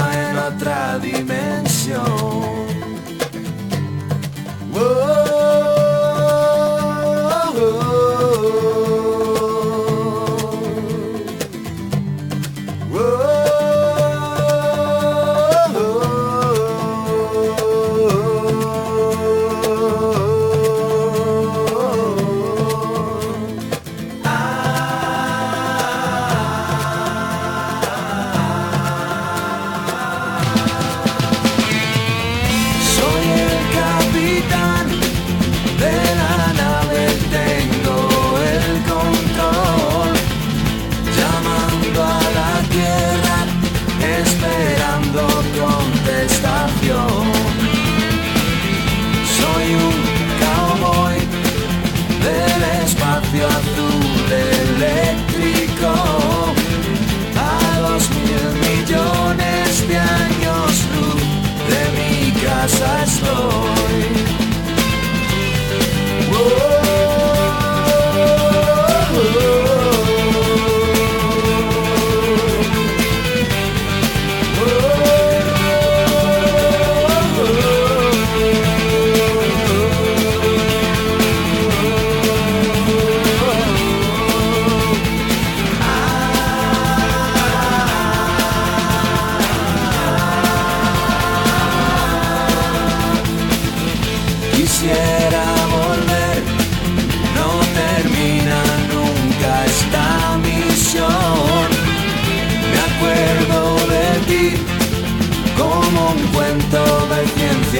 en otra dimensión.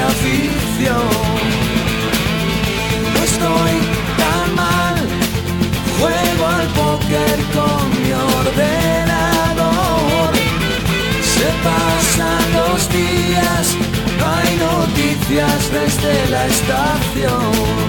Ficción. No estoy tan mal, juego al póker con mi ordenador. Se pasan los días, hay noticias desde la estación.